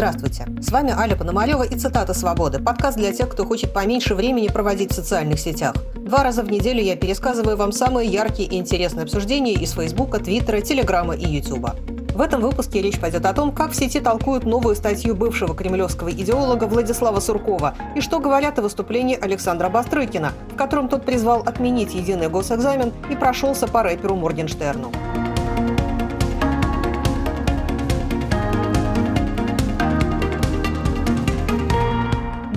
Здравствуйте! С вами Аля Пономарева и «Цитата свободы» – подкаст для тех, кто хочет поменьше времени проводить в социальных сетях. Два раза в неделю я пересказываю вам самые яркие и интересные обсуждения из Фейсбука, Твиттера, Телеграма и Ютуба. В этом выпуске речь пойдет о том, как в сети толкуют новую статью бывшего кремлевского идеолога Владислава Суркова и что говорят о выступлении Александра Бастрыкина, в котором тот призвал отменить единый госэкзамен и прошелся по рэперу Моргенштерну.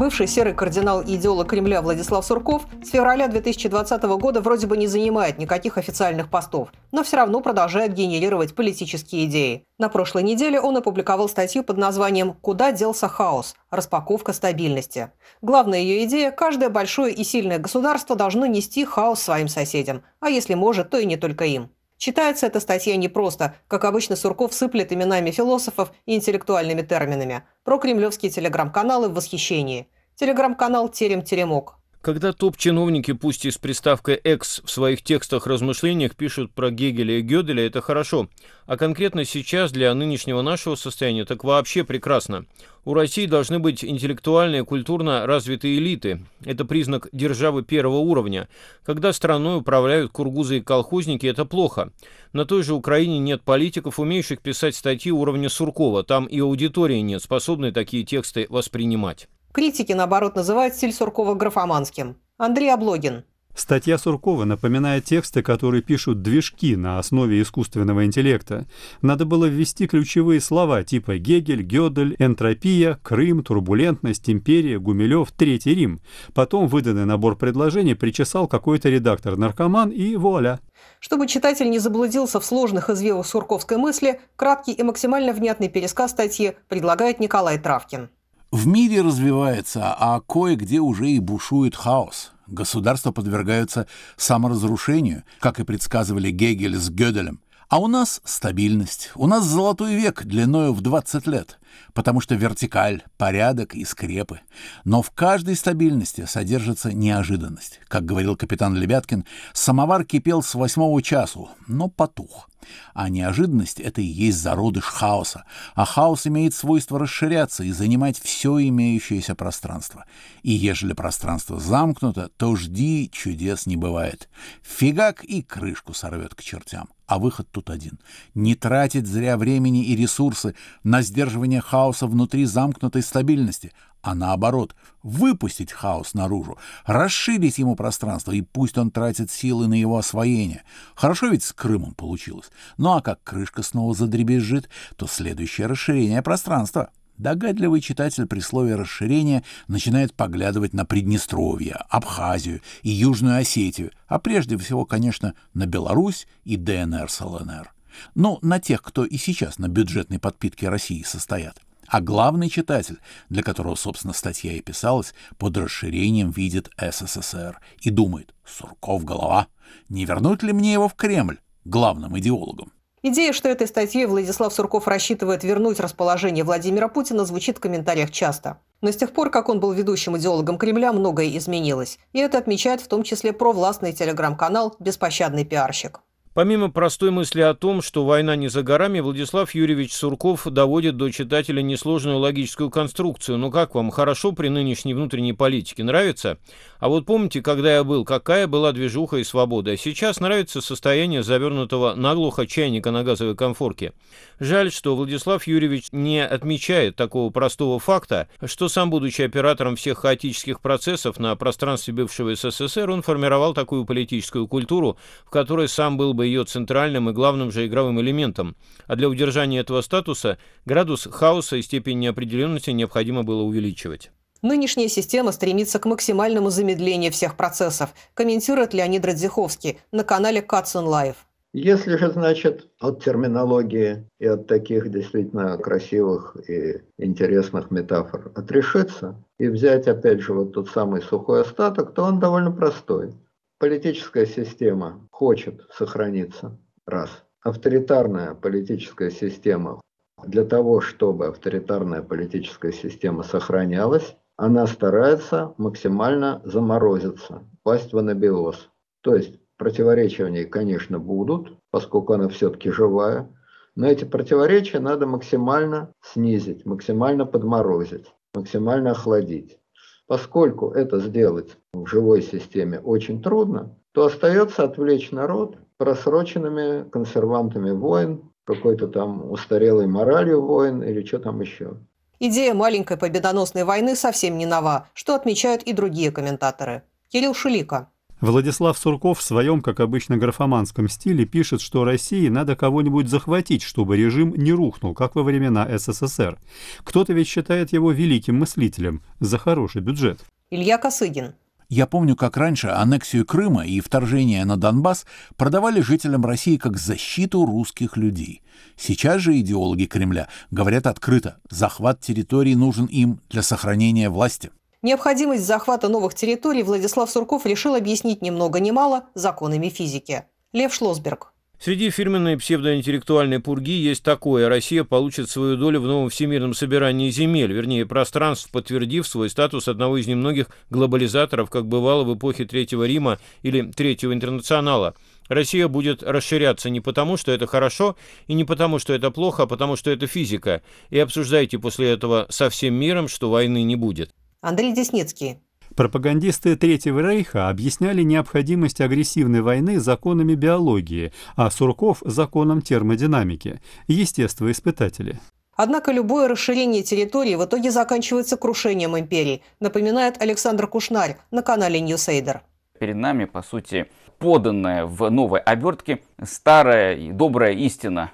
Бывший серый кардинал и идеолог Кремля Владислав Сурков с февраля 2020 года вроде бы не занимает никаких официальных постов, но все равно продолжает генерировать политические идеи. На прошлой неделе он опубликовал статью под названием «Куда делся хаос? Распаковка стабильности». Главная ее идея – каждое большое и сильное государство должно нести хаос своим соседям, а если может, то и не только им. Читается эта статья не просто, как обычно Сурков сыплет именами философов и интеллектуальными терминами. Про кремлевские телеграм-каналы в восхищении. Телеграм-канал «Терем-теремок». Когда топ-чиновники, пусть и с приставкой «экс» в своих текстах-размышлениях пишут про Гегеля и Гёделя, это хорошо. А конкретно сейчас для нынешнего нашего состояния так вообще прекрасно. У России должны быть интеллектуально и культурно развитые элиты. Это признак державы первого уровня. Когда страной управляют кургузы и колхозники, это плохо. На той же Украине нет политиков, умеющих писать статьи уровня Суркова. Там и аудитории нет, способной такие тексты воспринимать. Критики, наоборот, называют стиль Суркова графоманским. Андрей Облогин. Статья Суркова напоминает тексты, которые пишут движки на основе искусственного интеллекта. Надо было ввести ключевые слова типа Гегель, Гёдель, энтропия, Крым, турбулентность, империя, Гумилев, Третий Рим. Потом выданный набор предложений причесал какой-то редактор-наркоман и вуаля. Чтобы читатель не заблудился в сложных извивах сурковской мысли, краткий и максимально внятный пересказ статьи предлагает Николай Травкин. В мире развивается, а кое-где уже и бушует хаос. Государства подвергаются саморазрушению, как и предсказывали Гегель с Гёделем. А у нас стабильность. У нас золотой век длиною в 20 лет, потому что вертикаль, порядок и скрепы. Но в каждой стабильности содержится неожиданность. Как говорил капитан Лебяткин, самовар кипел с восьмого часу, но потух. А неожиданность — это и есть зародыш хаоса. А хаос имеет свойство расширяться и занимать все имеющееся пространство. И ежели пространство замкнуто, то жди, чудес не бывает. Фигак и крышку сорвет к чертям. А выход тут один. Не тратить зря времени и ресурсы на сдерживание хаоса внутри замкнутой стабильности, а наоборот, выпустить хаос наружу, расширить ему пространство, и пусть он тратит силы на его освоение. Хорошо ведь с Крымом получилось. Ну а как крышка снова задребезжит, то следующее расширение пространства. Догадливый читатель при слове «расширение» начинает поглядывать на Приднестровье, Абхазию и Южную Осетию, а прежде всего, конечно, на Беларусь и ДНР с ЛНР. Ну, на тех, кто и сейчас на бюджетной подпитке России состоят. А главный читатель, для которого, собственно, статья и писалась, под расширением видит СССР и думает «Сурков голова, не вернуть ли мне его в Кремль главным идеологом?» Идея, что этой статьей Владислав Сурков рассчитывает вернуть расположение Владимира Путина, звучит в комментариях часто. Но с тех пор, как он был ведущим идеологом Кремля, многое изменилось. И это отмечает в том числе провластный телеграм-канал «Беспощадный пиарщик». Помимо простой мысли о том, что война не за горами, Владислав Юрьевич Сурков доводит до читателя несложную логическую конструкцию. Ну как вам, хорошо при нынешней внутренней политике? Нравится? А вот помните, когда я был, какая была движуха и свобода? А сейчас нравится состояние завернутого наглухо чайника на газовой конфорке. Жаль, что Владислав Юрьевич не отмечает такого простого факта, что сам, будучи оператором всех хаотических процессов на пространстве бывшего СССР, он формировал такую политическую культуру, в которой сам был бы бы ее центральным и главным же игровым элементом, а для удержания этого статуса градус хаоса и степень неопределенности необходимо было увеличивать. Нынешняя система стремится к максимальному замедлению всех процессов, комментирует Леонид Радзиховский на канале Катсон Live. Если же, значит, от терминологии и от таких действительно красивых и интересных метафор отрешиться и взять, опять же, вот тот самый сухой остаток, то он довольно простой. Политическая система хочет сохраниться. Раз. Авторитарная политическая система для того, чтобы авторитарная политическая система сохранялась, она старается максимально заморозиться, пасть в анабиоз. То есть противоречия в ней, конечно, будут, поскольку она все-таки живая, но эти противоречия надо максимально снизить, максимально подморозить, максимально охладить. Поскольку это сделать в живой системе очень трудно, то остается отвлечь народ просроченными консервантами войн, какой-то там устарелой моралью войн или что там еще. Идея маленькой победоносной войны совсем не нова, что отмечают и другие комментаторы. Кирилл Шелика. Владислав Сурков в своем, как обычно, графоманском стиле пишет, что России надо кого-нибудь захватить, чтобы режим не рухнул, как во времена СССР. Кто-то ведь считает его великим мыслителем за хороший бюджет. Илья Косыгин. Я помню, как раньше аннексию Крыма и вторжение на Донбасс продавали жителям России как защиту русских людей. Сейчас же идеологи Кремля говорят открыто, захват территорий нужен им для сохранения власти. Необходимость захвата новых территорий Владислав Сурков решил объяснить ни много ни мало законами физики. Лев Шлосберг. Среди фирменной псевдоинтеллектуальной пурги есть такое. Россия получит свою долю в новом всемирном собирании земель, вернее, пространств, подтвердив свой статус одного из немногих глобализаторов, как бывало в эпохе Третьего Рима или Третьего Интернационала. Россия будет расширяться не потому, что это хорошо, и не потому, что это плохо, а потому, что это физика. И обсуждайте после этого со всем миром, что войны не будет. Андрей Десницкий. Пропагандисты Третьего Рейха объясняли необходимость агрессивной войны законами биологии, а Сурков – законом термодинамики, естествоиспытатели. Однако любое расширение территории в итоге заканчивается крушением империи, напоминает Александр Кушнарь на канале Newsader. Перед нами, по сути, поданная в новой обертке старая и добрая истина.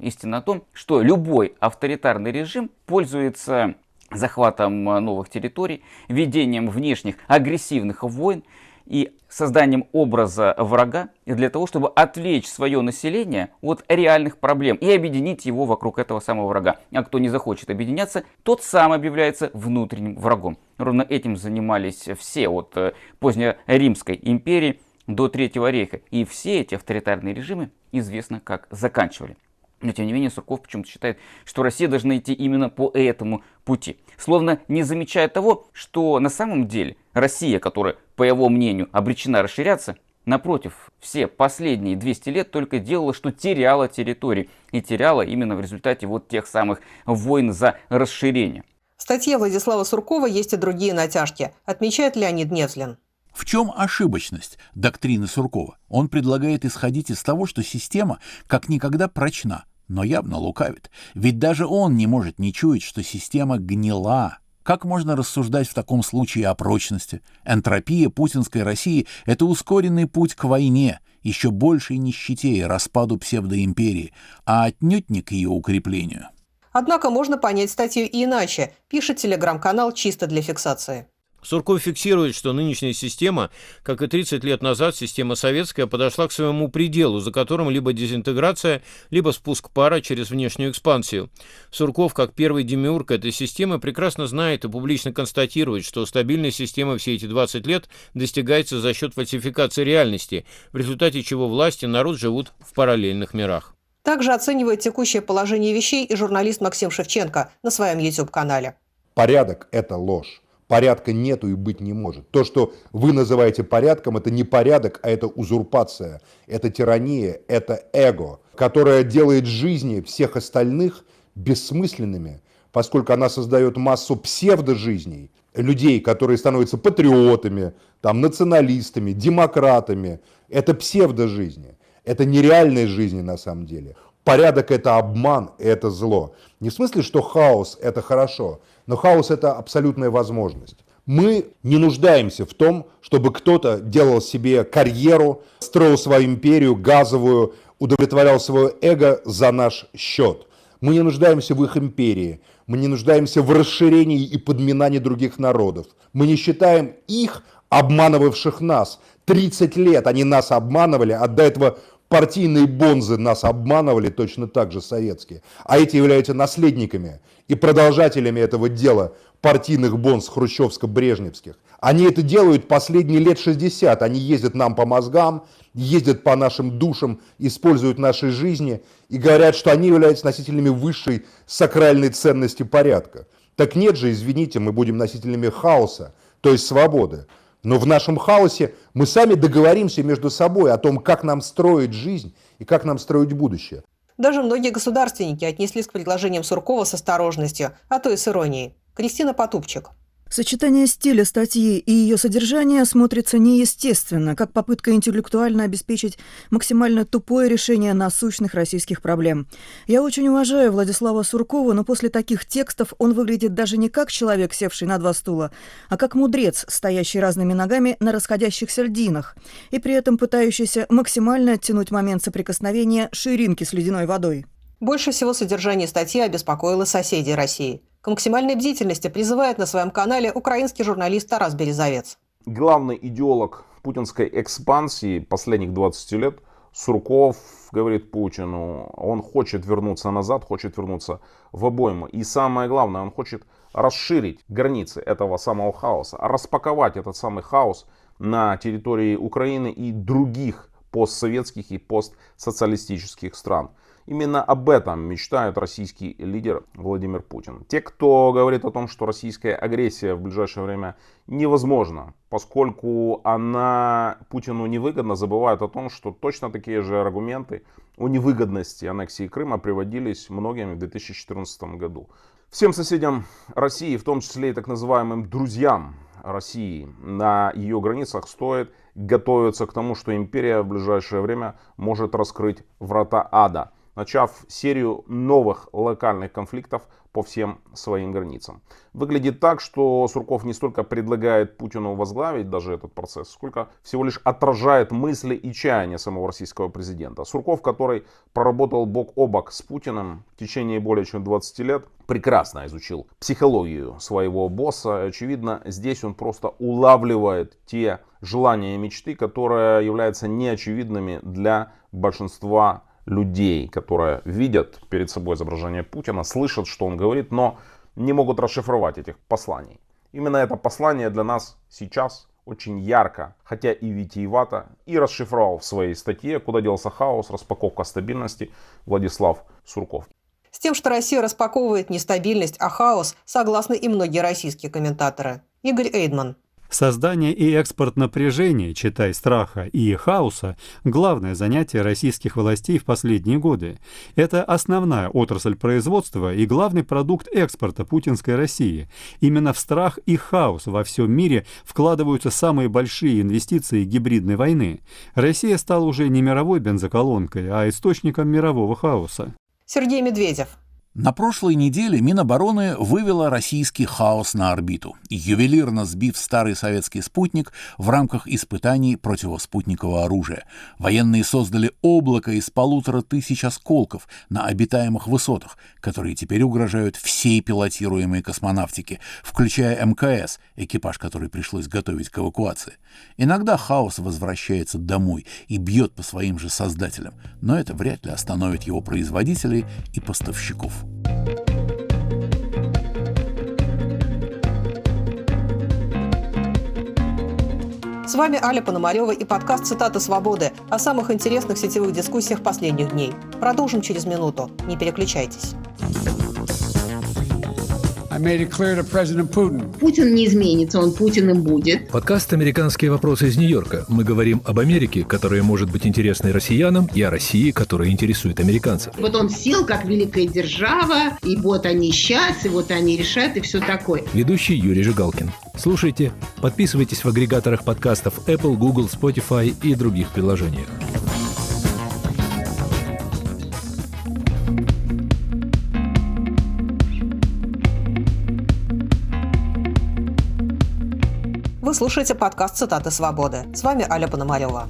Истина о том, что любой авторитарный режим пользуется захватом э, новых территорий, ведением внешних агрессивных войн и созданием образа врага для того, чтобы отвлечь свое население от реальных проблем и объединить его вокруг этого самого врага. А кто не захочет объединяться, тот сам объявляется внутренним врагом. Ровно этим занимались все от э, позднеримской империи до Третьего рейха. И все эти авторитарные режимы известно как заканчивали. Но тем не менее Сурков почему-то считает, что Россия должна идти именно по этому пути. Словно не замечая того, что на самом деле Россия, которая, по его мнению, обречена расширяться, напротив, все последние 200 лет только делала, что теряла территории. И теряла именно в результате вот тех самых войн за расширение. В статье Владислава Суркова есть и другие натяжки, отмечает Леонид Невзлин. В чем ошибочность доктрины Суркова? Он предлагает исходить из того, что система как никогда прочна, но явно лукавит. Ведь даже он не может не чуять, что система гнила. Как можно рассуждать в таком случае о прочности? Энтропия путинской России — это ускоренный путь к войне, еще большей нищете и распаду псевдоимперии, а отнюдь не к ее укреплению. Однако можно понять статью и иначе, пишет телеграм-канал чисто для фиксации. Сурков фиксирует, что нынешняя система, как и 30 лет назад система советская, подошла к своему пределу, за которым либо дезинтеграция, либо спуск пара через внешнюю экспансию. Сурков, как первый демиург этой системы, прекрасно знает и публично констатирует, что стабильная система все эти 20 лет достигается за счет фальсификации реальности, в результате чего власти и народ живут в параллельных мирах. Также оценивает текущее положение вещей и журналист Максим Шевченко на своем YouTube-канале. Порядок – это ложь. Порядка нету и быть не может. То, что вы называете порядком, это не порядок, а это узурпация, это тирания, это эго, которое делает жизни всех остальных бессмысленными, поскольку она создает массу псевдожизней, людей, которые становятся патриотами, там, националистами, демократами. Это псевдожизни. Это нереальные жизни на самом деле. Порядок – это обман, это зло. Не в смысле, что хаос – это хорошо – но хаос – это абсолютная возможность. Мы не нуждаемся в том, чтобы кто-то делал себе карьеру, строил свою империю газовую, удовлетворял свое эго за наш счет. Мы не нуждаемся в их империи. Мы не нуждаемся в расширении и подминании других народов. Мы не считаем их обманывавших нас. 30 лет они нас обманывали, а до этого партийные бонзы нас обманывали, точно так же советские. А эти являются наследниками и продолжателями этого дела партийных бонз хрущевско-брежневских. Они это делают последние лет 60. Они ездят нам по мозгам, ездят по нашим душам, используют наши жизни и говорят, что они являются носителями высшей сакральной ценности порядка. Так нет же, извините, мы будем носителями хаоса, то есть свободы. Но в нашем хаосе мы сами договоримся между собой о том, как нам строить жизнь и как нам строить будущее. Даже многие государственники отнеслись к предложениям Суркова с осторожностью, а то и с иронией. Кристина Потупчик. Сочетание стиля статьи и ее содержания смотрится неестественно, как попытка интеллектуально обеспечить максимально тупое решение насущных российских проблем. Я очень уважаю Владислава Суркова, но после таких текстов он выглядит даже не как человек, севший на два стула, а как мудрец, стоящий разными ногами на расходящихся льдинах, и при этом пытающийся максимально оттянуть момент соприкосновения ширинки с ледяной водой. Больше всего содержание статьи обеспокоило соседей России – к максимальной бдительности призывает на своем канале украинский журналист Тарас Березовец. Главный идеолог путинской экспансии последних 20 лет Сурков говорит Путину, он хочет вернуться назад, хочет вернуться в обойму. И самое главное, он хочет расширить границы этого самого хаоса, распаковать этот самый хаос на территории Украины и других постсоветских и постсоциалистических стран. Именно об этом мечтает российский лидер Владимир Путин. Те, кто говорит о том, что российская агрессия в ближайшее время невозможна, поскольку она Путину невыгодна, забывают о том, что точно такие же аргументы о невыгодности аннексии Крыма приводились многими в 2014 году. Всем соседям России, в том числе и так называемым друзьям России на ее границах, стоит готовиться к тому, что империя в ближайшее время может раскрыть врата ада – начав серию новых локальных конфликтов по всем своим границам. Выглядит так, что Сурков не столько предлагает Путину возглавить даже этот процесс, сколько всего лишь отражает мысли и чаяния самого российского президента. Сурков, который проработал бок о бок с Путиным в течение более чем 20 лет, прекрасно изучил психологию своего босса. Очевидно, здесь он просто улавливает те желания и мечты, которые являются неочевидными для большинства людей, которые видят перед собой изображение Путина, слышат, что он говорит, но не могут расшифровать этих посланий. Именно это послание для нас сейчас очень ярко, хотя и витиевато, и расшифровал в своей статье «Куда делся хаос. Распаковка стабильности» Владислав Сурков. С тем, что Россия распаковывает нестабильность, а хаос, согласны и многие российские комментаторы. Игорь Эйдман. Создание и экспорт напряжения, читай страха и хаоса, главное занятие российских властей в последние годы. Это основная отрасль производства и главный продукт экспорта путинской России. Именно в страх и хаос во всем мире вкладываются самые большие инвестиции гибридной войны. Россия стала уже не мировой бензоколонкой, а источником мирового хаоса. Сергей Медведев. На прошлой неделе Минобороны вывела российский хаос на орбиту, ювелирно сбив старый советский спутник в рамках испытаний противоспутникового оружия. Военные создали облако из полутора тысяч осколков на обитаемых высотах, которые теперь угрожают всей пилотируемой космонавтике, включая МКС, экипаж, который пришлось готовить к эвакуации. Иногда хаос возвращается домой и бьет по своим же создателям, но это вряд ли остановит его производителей и поставщиков. С вами Аля Пономарева и подкаст «Цитаты свободы» о самых интересных сетевых дискуссиях последних дней. Продолжим через минуту. Не переключайтесь. Путин не изменится, он Путиным будет. Подкаст «Американские вопросы из Нью-Йорка». Мы говорим об Америке, которая может быть интересной россиянам, и о России, которая интересует американцев. Вот он сел как великая держава, и вот они сейчас, и вот они решают, и все такое. Ведущий Юрий Жигалкин. Слушайте, подписывайтесь в агрегаторах подкастов Apple, Google, Spotify и других приложениях. Вы слушаете подкаст «Цитаты свободы». С вами Аля Пономарева.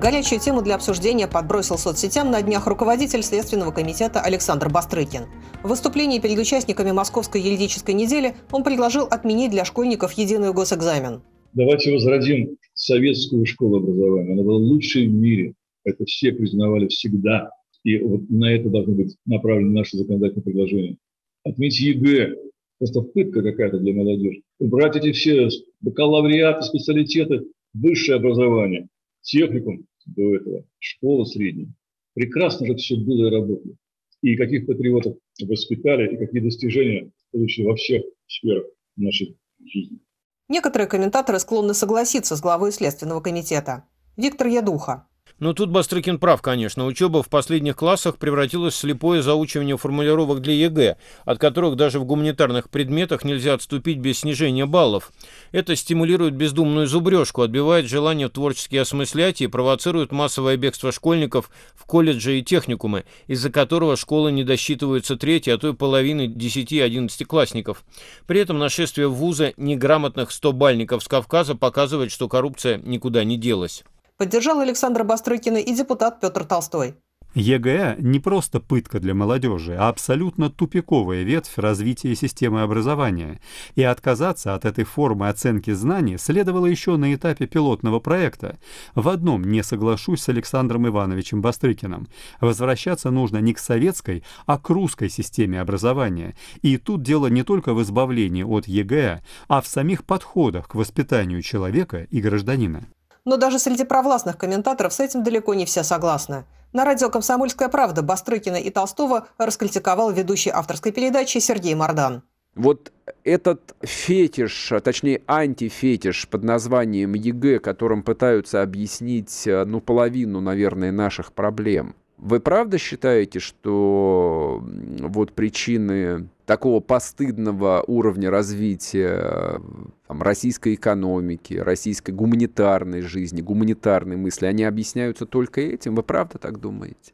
Горячую тему для обсуждения подбросил соцсетям на днях руководитель Следственного комитета Александр Бастрыкин. В выступлении перед участниками Московской юридической недели он предложил отменить для школьников единый госэкзамен. Давайте возродим советскую школу образования. Она была лучшей в мире. Это все признавали всегда. И вот на это должно быть направлено наше законодательное предложение. Отменить ЕГЭ. Просто пытка какая-то для молодежи. Убрать эти все бакалавриаты, специалитеты, высшее образование, техникум, до этого, школа средняя. Прекрасно же все было и работало. И каких патриотов воспитали, и какие достижения получили во всех сферах нашей жизни. Некоторые комментаторы склонны согласиться с главой Следственного комитета. Виктор Ядуха. Но тут Бастрыкин прав, конечно. Учеба в последних классах превратилась в слепое заучивание формулировок для ЕГЭ, от которых даже в гуманитарных предметах нельзя отступить без снижения баллов. Это стимулирует бездумную зубрежку, отбивает желание творчески осмыслять и провоцирует массовое бегство школьников в колледжи и техникумы, из-за которого школы не досчитываются трети, а то и половины 10-11 классников. При этом нашествие в вузы неграмотных 100-бальников с Кавказа показывает, что коррупция никуда не делась. Поддержал Александра Бастрыкина и депутат Петр Толстой. ЕГЭ не просто пытка для молодежи, а абсолютно тупиковая ветвь развития системы образования. И отказаться от этой формы оценки знаний следовало еще на этапе пилотного проекта. В одном не соглашусь с Александром Ивановичем Бастрыкиным. Возвращаться нужно не к советской, а к русской системе образования. И тут дело не только в избавлении от ЕГЭ, а в самих подходах к воспитанию человека и гражданина. Но даже среди провластных комментаторов с этим далеко не все согласны. На радио «Комсомольская правда» Бастрыкина и Толстого раскритиковал ведущий авторской передачи Сергей Мардан. Вот этот фетиш, а точнее антифетиш под названием ЕГЭ, которым пытаются объяснить, э, ну, половину, наверное, наших проблем, вы правда считаете, что вот причины такого постыдного уровня развития там, российской экономики, российской гуманитарной жизни, гуманитарной мысли, они объясняются только этим? Вы правда так думаете?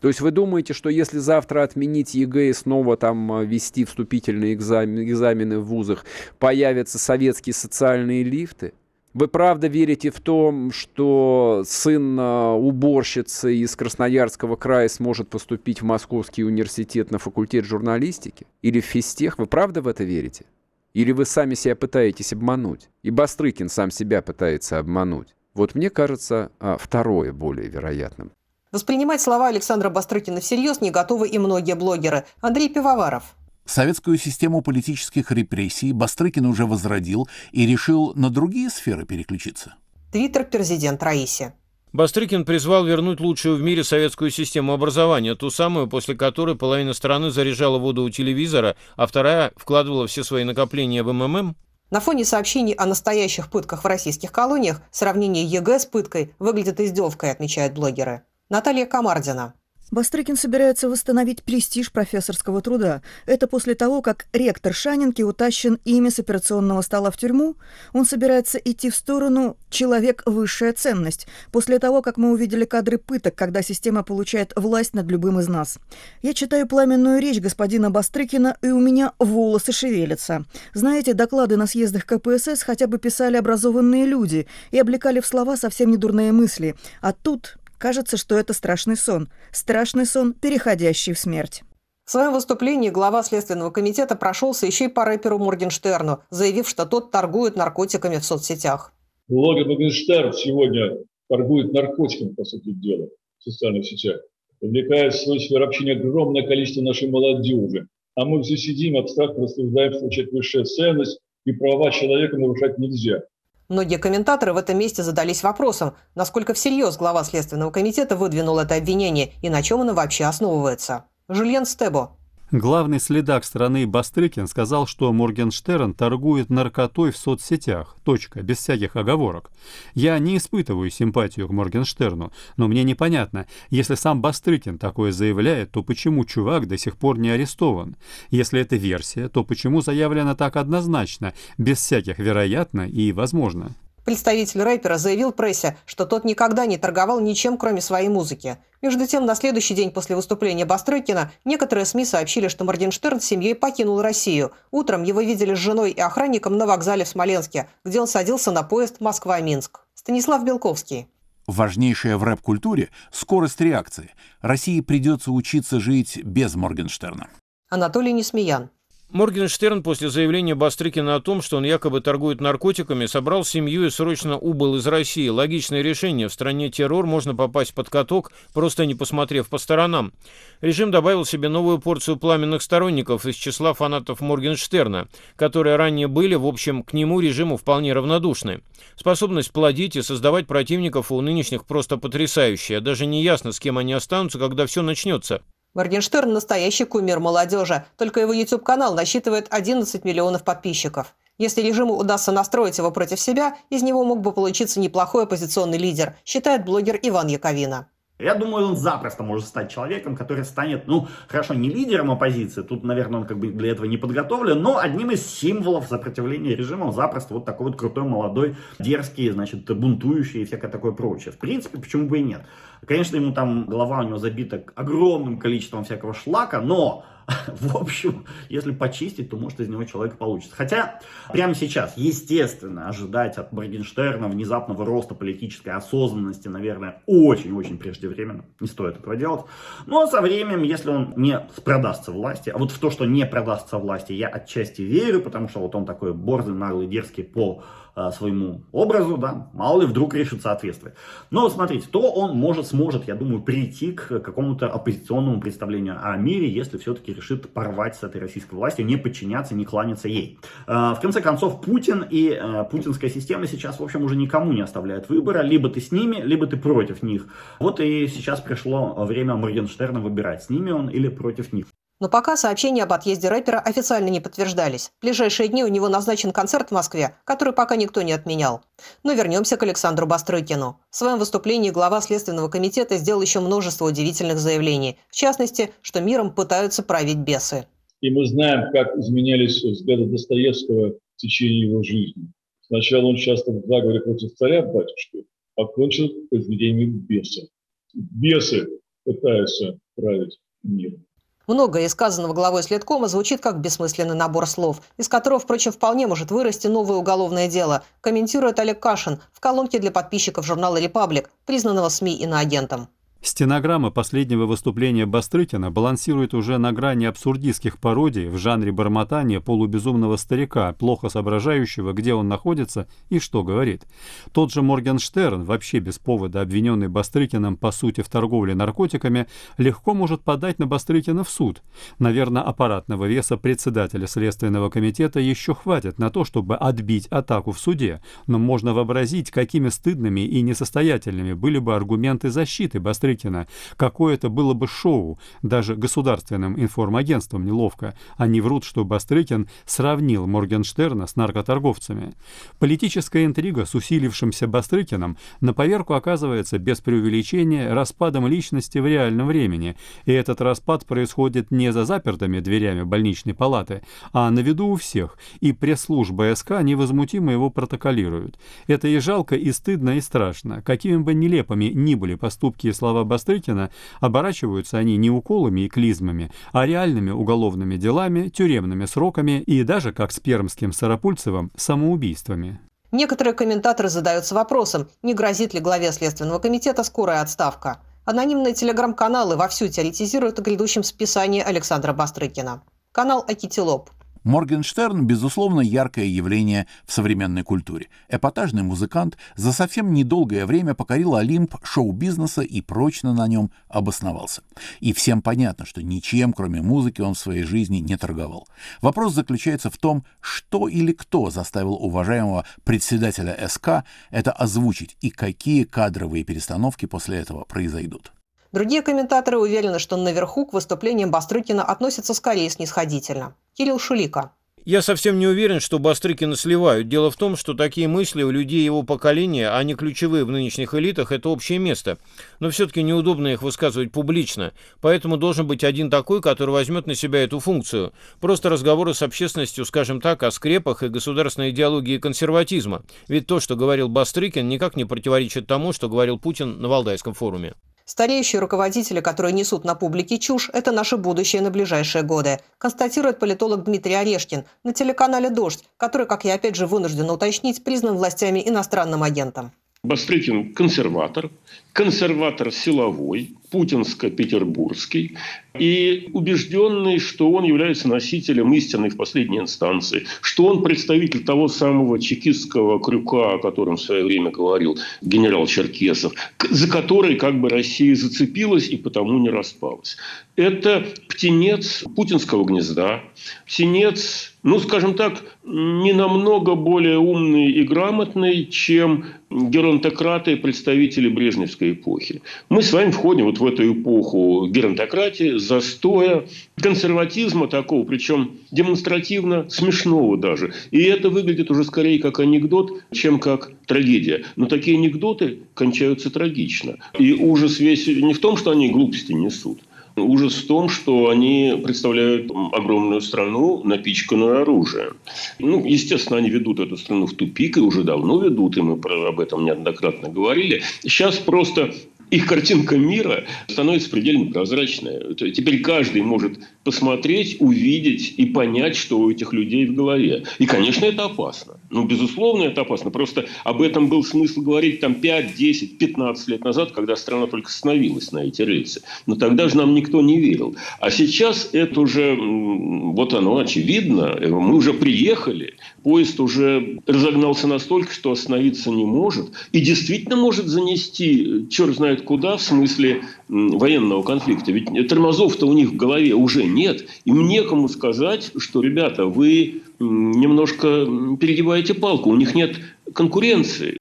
То есть вы думаете, что если завтра отменить ЕГЭ и снова там вести вступительные экзамены в вузах, появятся советские социальные лифты? Вы правда верите в том, что сын а, уборщицы из Красноярского края сможет поступить в Московский университет на факультет журналистики? Или в физтех? Вы правда в это верите? Или вы сами себя пытаетесь обмануть? И Бастрыкин сам себя пытается обмануть. Вот мне кажется, а, второе более вероятным. Воспринимать слова Александра Бастрыкина всерьез не готовы и многие блогеры. Андрей Пивоваров. Советскую систему политических репрессий Бастрыкин уже возродил и решил на другие сферы переключиться. Твиттер президент Раиси. Бастрыкин призвал вернуть лучшую в мире советскую систему образования, ту самую, после которой половина страны заряжала воду у телевизора, а вторая вкладывала все свои накопления в МММ. На фоне сообщений о настоящих пытках в российских колониях сравнение ЕГЭ с пыткой выглядит издевкой, отмечают блогеры. Наталья Комардина. Бастрыкин собирается восстановить престиж профессорского труда. Это после того, как ректор Шанинки утащен ими с операционного стола в тюрьму. Он собирается идти в сторону «человек – высшая ценность», после того, как мы увидели кадры пыток, когда система получает власть над любым из нас. Я читаю пламенную речь господина Бастрыкина, и у меня волосы шевелятся. Знаете, доклады на съездах КПСС хотя бы писали образованные люди и облекали в слова совсем недурные мысли. А тут Кажется, что это страшный сон. Страшный сон, переходящий в смерть. В своем выступлении глава Следственного комитета прошелся еще и по рэперу Моргенштерну, заявив, что тот торгует наркотиками в соцсетях. Блогер Моргенштерн сегодня торгует наркотиками, по сути дела, в социальных сетях. Привлекает в свою сферу общения огромное количество нашей молодежи. А мы все сидим, абстрактно рассуждаем, что человек высшая ценность, и права человека нарушать нельзя. Многие комментаторы в этом месте задались вопросом, насколько всерьез глава Следственного комитета выдвинул это обвинение и на чем оно вообще основывается. Жульен Стебо, Главный следак страны Бастрыкин сказал, что Моргенштерн торгует наркотой в соцсетях. Точка, без всяких оговорок. Я не испытываю симпатию к Моргенштерну, но мне непонятно, если сам Бастрыкин такое заявляет, то почему чувак до сих пор не арестован? Если это версия, то почему заявлено так однозначно, без всяких вероятно и возможно? Представитель рэпера заявил прессе, что тот никогда не торговал ничем, кроме своей музыки. Между тем, на следующий день после выступления Бастрыкина некоторые СМИ сообщили, что Моргенштерн с семьей покинул Россию. Утром его видели с женой и охранником на вокзале в Смоленске, где он садился на поезд Москва-Минск. Станислав Белковский. Важнейшая в рэп-культуре – скорость реакции. России придется учиться жить без Моргенштерна. Анатолий Несмеян. Моргенштерн после заявления Бастрыкина о том, что он якобы торгует наркотиками, собрал семью и срочно убыл из России. Логичное решение. В стране террор, можно попасть под каток, просто не посмотрев по сторонам. Режим добавил себе новую порцию пламенных сторонников из числа фанатов Моргенштерна, которые ранее были, в общем, к нему режиму вполне равнодушны. Способность плодить и создавать противников у нынешних просто потрясающая. Даже не ясно, с кем они останутся, когда все начнется. Моргенштерн – настоящий кумир молодежи. Только его YouTube-канал насчитывает 11 миллионов подписчиков. Если режиму удастся настроить его против себя, из него мог бы получиться неплохой оппозиционный лидер, считает блогер Иван Яковина. Я думаю, он запросто может стать человеком, который станет, ну, хорошо, не лидером оппозиции, тут, наверное, он как бы для этого не подготовлен, но одним из символов сопротивления режиму запросто вот такой вот крутой, молодой, дерзкий, значит, бунтующий и всякое такое прочее. В принципе, почему бы и нет. Конечно, ему там голова у него забита огромным количеством всякого шлака, но в общем, если почистить, то может из него человек получится. Хотя прямо сейчас, естественно, ожидать от Моргенштерна внезапного роста политической осознанности, наверное, очень-очень преждевременно. Не стоит этого делать. Но со временем, если он не продастся власти, а вот в то, что не продастся власти, я отчасти верю, потому что вот он такой борзый, наглый, дерзкий по Э, своему образу, да, мало ли вдруг решит соответствовать. Но смотрите, то он может, сможет, я думаю, прийти к какому-то оппозиционному представлению о мире, если все-таки решит порвать с этой российской властью, не подчиняться, не кланяться ей. Э, в конце концов, Путин и э, путинская система сейчас, в общем, уже никому не оставляет выбора. Либо ты с ними, либо ты против них. Вот и сейчас пришло время Моргенштерна выбирать, с ними он или против них. Но пока сообщения об отъезде рэпера официально не подтверждались. В ближайшие дни у него назначен концерт в Москве, который пока никто не отменял. Но вернемся к Александру Бастрыкину. В своем выступлении глава Следственного комитета сделал еще множество удивительных заявлений. В частности, что миром пытаются править бесы. И мы знаем, как изменялись взгляды Достоевского в течение его жизни. Сначала он часто в заговоре против царя батюшки, а кончил произведением беса. Бесы пытаются править миром. Многое сказанного главой следкома звучит как бессмысленный набор слов, из которого, впрочем, вполне может вырасти новое уголовное дело, комментирует Олег Кашин в колонке для подписчиков журнала «Репаблик», признанного СМИ иноагентом. Стенограмма последнего выступления Бастрыкина балансирует уже на грани абсурдистских пародий в жанре бормотания полубезумного старика, плохо соображающего, где он находится и что говорит. Тот же Моргенштерн, вообще без повода обвиненный Бастрыкиным по сути в торговле наркотиками, легко может подать на Бастрыкина в суд. Наверное, аппаратного веса председателя Следственного комитета еще хватит на то, чтобы отбить атаку в суде, но можно вообразить, какими стыдными и несостоятельными были бы аргументы защиты Бастрыкина Бастрыкина. Какое это было бы шоу, даже государственным информагентством неловко. Они врут, что Бастрыкин сравнил Моргенштерна с наркоторговцами. Политическая интрига с усилившимся Бастрыкиным на поверку оказывается без преувеличения распадом личности в реальном времени, и этот распад происходит не за запертыми дверями больничной палаты, а на виду у всех, и пресс-служба СК невозмутимо его протоколирует. Это и жалко, и стыдно, и страшно. Какими бы нелепыми ни были поступки и слова Бастрыкина, оборачиваются они не уколами и клизмами, а реальными уголовными делами, тюремными сроками и даже, как с Пермским Сарапульцевым, самоубийствами. Некоторые комментаторы задаются вопросом, не грозит ли главе Следственного комитета скорая отставка. Анонимные телеграм-каналы вовсю теоретизируют о грядущем списании Александра Бастрыкина. Канал «Акитилоп». Моргенштерн, безусловно, яркое явление в современной культуре. Эпатажный музыкант за совсем недолгое время покорил Олимп шоу-бизнеса и прочно на нем обосновался. И всем понятно, что ничем, кроме музыки, он в своей жизни не торговал. Вопрос заключается в том, что или кто заставил уважаемого председателя СК это озвучить и какие кадровые перестановки после этого произойдут. Другие комментаторы уверены, что наверху к выступлениям Бастрыкина относятся скорее снисходительно. Кирилл Шулика. Я совсем не уверен, что Бастрыкина сливают. Дело в том, что такие мысли у людей его поколения, а не ключевые в нынешних элитах, это общее место. Но все-таки неудобно их высказывать публично. Поэтому должен быть один такой, который возьмет на себя эту функцию. Просто разговоры с общественностью, скажем так, о скрепах и государственной идеологии консерватизма. Ведь то, что говорил Бастрыкин, никак не противоречит тому, что говорил Путин на Валдайском форуме. Стареющие руководители, которые несут на публике чушь, это наше будущее на ближайшие годы, констатирует политолог Дмитрий Орешкин на телеканале «Дождь», который, как я опять же вынуждена уточнить, признан властями иностранным агентом. Бастрыкин консерватор, консерватор силовой, путинско-петербургский и убежденный, что он является носителем истины в последней инстанции, что он представитель того самого чекистского крюка, о котором в свое время говорил генерал Черкесов, за который как бы Россия зацепилась и потому не распалась. Это птенец путинского гнезда, птенец ну, скажем так, не намного более умный и грамотный, чем геронтократы и представители Брежневской эпохи. Мы с вами входим вот в эту эпоху геронтократии, застоя, консерватизма такого, причем демонстративно смешного даже. И это выглядит уже скорее как анекдот, чем как трагедия. Но такие анекдоты кончаются трагично. И ужас весь не в том, что они глупости несут, Ужас в том, что они представляют огромную страну, напичканную оружием. Ну, естественно, они ведут эту страну в тупик и уже давно ведут, и мы об этом неоднократно говорили. Сейчас просто их картинка мира становится предельно прозрачной. Теперь каждый может посмотреть, увидеть и понять, что у этих людей в голове. И, конечно, это опасно. Ну, безусловно, это опасно. Просто об этом был смысл говорить там 5, 10, 15 лет назад, когда страна только становилась на эти рельсы. Но тогда же нам никто не верил. А сейчас это уже, вот оно очевидно, мы уже приехали, поезд уже разогнался настолько, что остановиться не может. И действительно может занести, черт знает куда, в смысле военного конфликта. Ведь тормозов-то у них в голове уже нет. Им некому сказать, что, ребята, вы немножко перегибаете палку, у них нет конкуренции.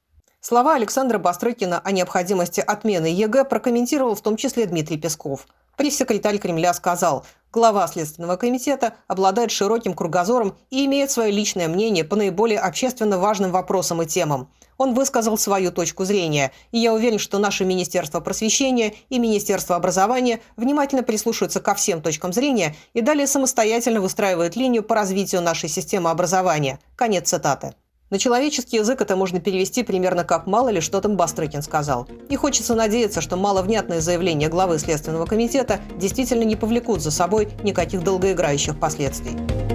Слова Александра Бастрыкина о необходимости отмены ЕГЭ прокомментировал в том числе Дмитрий Песков. Пресс-секретарь Кремля сказал, глава Следственного комитета обладает широким кругозором и имеет свое личное мнение по наиболее общественно важным вопросам и темам. Он высказал свою точку зрения, и я уверен, что наше Министерство просвещения и Министерство образования внимательно прислушаются ко всем точкам зрения и далее самостоятельно выстраивают линию по развитию нашей системы образования. Конец цитаты. На человеческий язык это можно перевести примерно как «мало ли что там Бастрыкин сказал». И хочется надеяться, что маловнятные заявления главы Следственного комитета действительно не повлекут за собой никаких долгоиграющих последствий.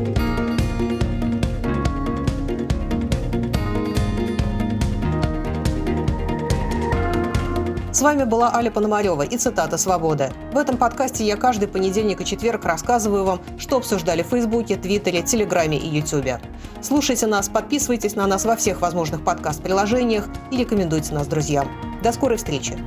С вами была Аля Пономарева и цитата «Свобода». В этом подкасте я каждый понедельник и четверг рассказываю вам, что обсуждали в Фейсбуке, Твиттере, Телеграме и Ютубе. Слушайте нас, подписывайтесь на нас во всех возможных подкаст-приложениях и рекомендуйте нас друзьям. До скорой встречи!